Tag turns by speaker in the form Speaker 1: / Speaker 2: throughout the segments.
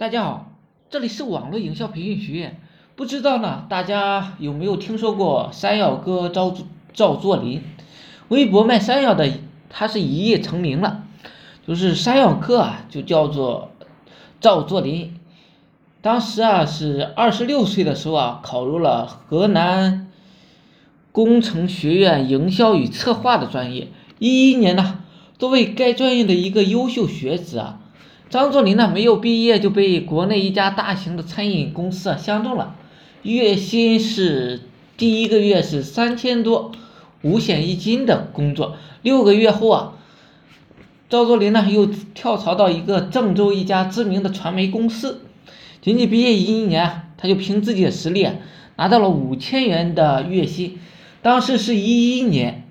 Speaker 1: 大家好，这里是网络营销培训学院。不知道呢，大家有没有听说过山药哥赵赵作霖？微博卖山药的，他是一夜成名了。就是山药哥啊，就叫做赵作霖。当时啊，是二十六岁的时候啊，考入了河南工程学院营销与策划的专业。一一年呢，作为该专业的一个优秀学子啊。张作霖呢，没有毕业就被国内一家大型的餐饮公司啊相中了，月薪是第一个月是三千多，五险一金的工作。六个月后啊，赵作霖呢又跳槽到一个郑州一家知名的传媒公司，仅仅毕业一年，他就凭自己的实力拿到了五千元的月薪。当时是一一年，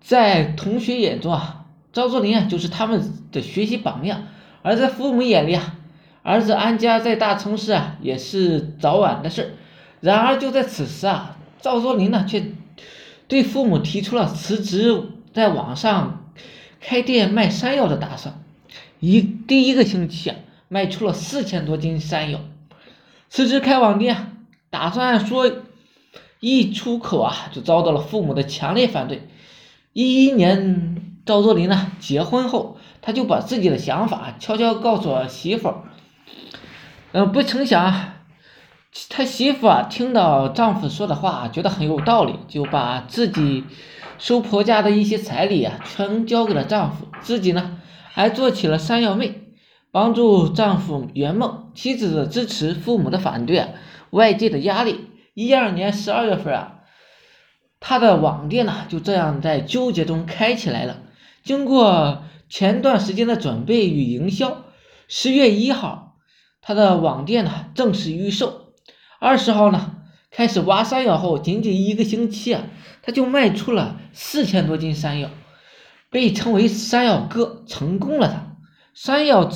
Speaker 1: 在同学眼中啊，赵作霖啊就是他们的学习榜样。而在父母眼里啊，儿子安家在大城市啊，也是早晚的事。然而就在此时啊，赵作霖呢却对父母提出了辞职，在网上开店卖山药的打算。一第一个星期啊，卖出了四千多斤山药。辞职开网店，打算说一出口啊，就遭到了父母的强烈反对。一一年，赵作霖呢结婚后。他就把自己的想法悄悄告诉了媳妇儿，嗯，不成想，他媳妇啊听到丈夫说的话，觉得很有道理，就把自己收婆家的一些彩礼啊，全交给了丈夫，自己呢还做起了山药妹，帮助丈夫圆梦。妻子的支持，父母的反对，外界的压力，一二年十二月份啊，他的网店呢就这样在纠结中开起来了，经过。前段时间的准备与营销，十月一号，他的网店呢正式预售。二十号呢开始挖山药后，仅仅一个星期啊，他就卖出了四千多斤山药，被称为山药哥，成功了。他山药，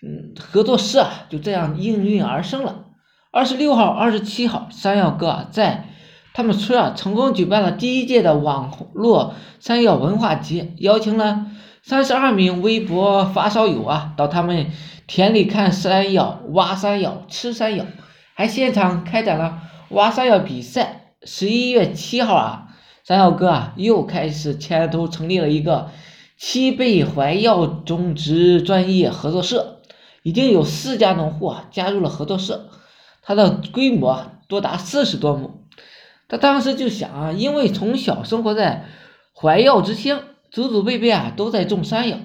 Speaker 1: 嗯，合作社啊就这样应运而生了。二十六号、二十七号，山药哥啊在他们村啊成功举办了第一届的网络山药文化节，邀请了。三十二名微博发烧友啊，到他们田里看山药、挖山药、吃山药，还现场开展了挖山药比赛。十一月七号啊，山药哥啊又开始牵头成立了一个七倍怀药种植专业合作社，已经有四家农户啊加入了合作社，它的规模多达四十多亩。他当时就想啊，因为从小生活在怀药之乡。祖祖辈辈啊都在种山药，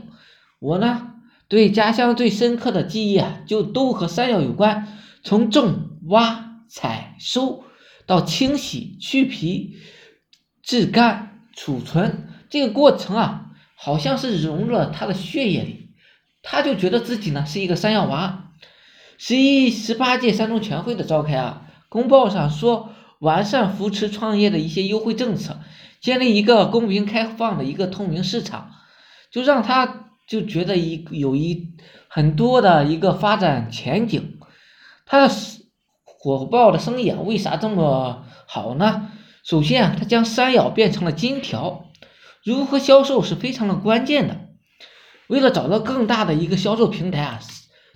Speaker 1: 我呢对家乡最深刻的记忆啊就都和山药有关。从种、挖、采、收到清洗、去皮、制干、储存这个过程啊，好像是融入了他的血液里。他就觉得自己呢是一个山药娃。十一十八届三中全会的召开啊，公报上说完善扶持创业的一些优惠政策。建立一个公平开放的一个透明市场，就让他就觉得一有一很多的一个发展前景。他的火爆的生意啊，为啥这么好呢？首先啊，他将山药变成了金条，如何销售是非常的关键的。为了找到更大的一个销售平台啊，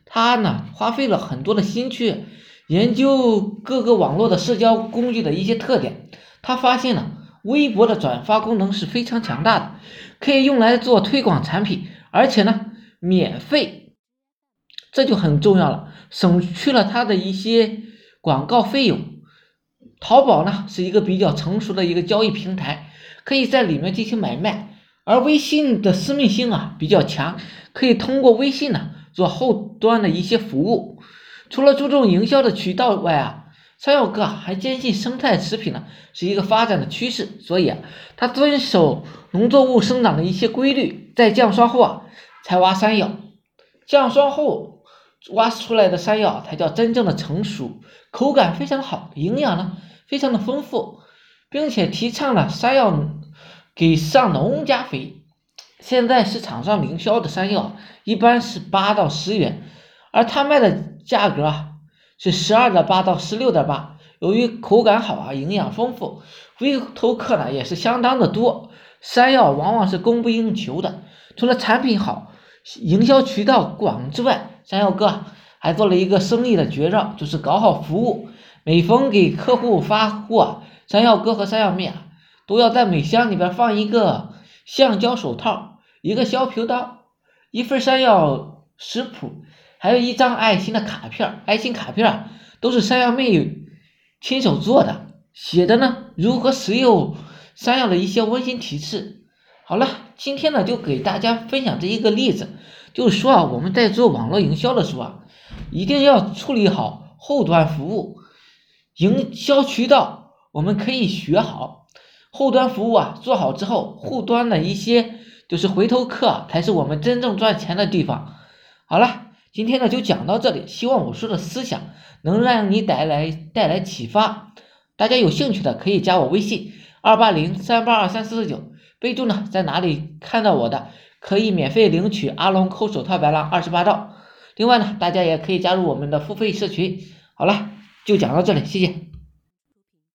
Speaker 1: 他呢花费了很多的心血研究各个网络的社交工具的一些特点。他发现了。微博的转发功能是非常强大的，可以用来做推广产品，而且呢免费，这就很重要了，省去了他的一些广告费用。淘宝呢是一个比较成熟的一个交易平台，可以在里面进行买卖，而微信的私密性啊比较强，可以通过微信呢做后端的一些服务。除了注重营销的渠道外啊。山药哥还坚信生态食品呢是一个发展的趋势，所以啊，他遵守农作物生长的一些规律，在降霜后啊才挖山药，降霜后挖出来的山药才叫真正的成熟，口感非常好，营养呢非常的丰富，并且提倡了山药给上农家肥。现在市场上零销的山药一般是八到十元，而他卖的价格啊。是十二点八到十六点八，由于口感好啊，营养丰富，回头客呢也是相当的多。山药往往是供不应求的，除了产品好、营销渠道广之外，山药哥还做了一个生意的绝招，就是搞好服务。每逢给客户发货，山药哥和山药妹啊，都要在每箱里边放一个橡胶手套，一个削皮刀，一份山药食谱，还有一张爱心的卡片。爱心卡片都是山药妹亲手做的，写的呢如何食用山药的一些温馨提示。好了，今天呢就给大家分享这一个例子，就是说啊，我们在做网络营销的时候啊，一定要处理好后端服务。营销渠道我们可以学好，后端服务啊做好之后，后端的一些就是回头客才是我们真正赚钱的地方。好了，今天呢就讲到这里，希望我说的思想能让你带来带来启发。大家有兴趣的可以加我微信二八零三八二三四四九，备注呢在哪里看到我的，可以免费领取阿龙抠手套白狼二十八招。另外呢，大家也可以加入我们的付费社群。好了。就讲到这里，谢谢。